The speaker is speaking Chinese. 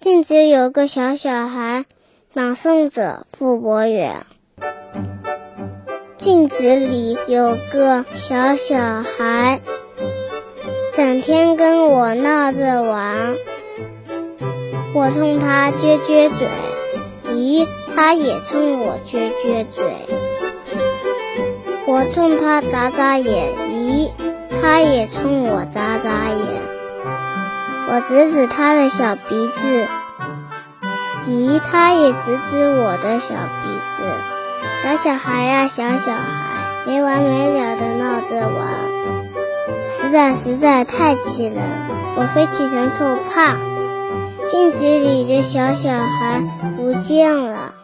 镜子有个小小孩，朗诵者傅博远。镜子里有个小小孩，整天跟我闹着玩。我冲他撅撅嘴，咦，他也冲我撅撅嘴。我冲他眨眨眼，咦，他也冲我眨眨眼。我指指他的小鼻子，咦，他也指指我的小鼻子。小小孩呀，小小孩，没完没了的闹着玩，实在实在太气人。我飞起尘头，啪，镜子里的小小孩不见了。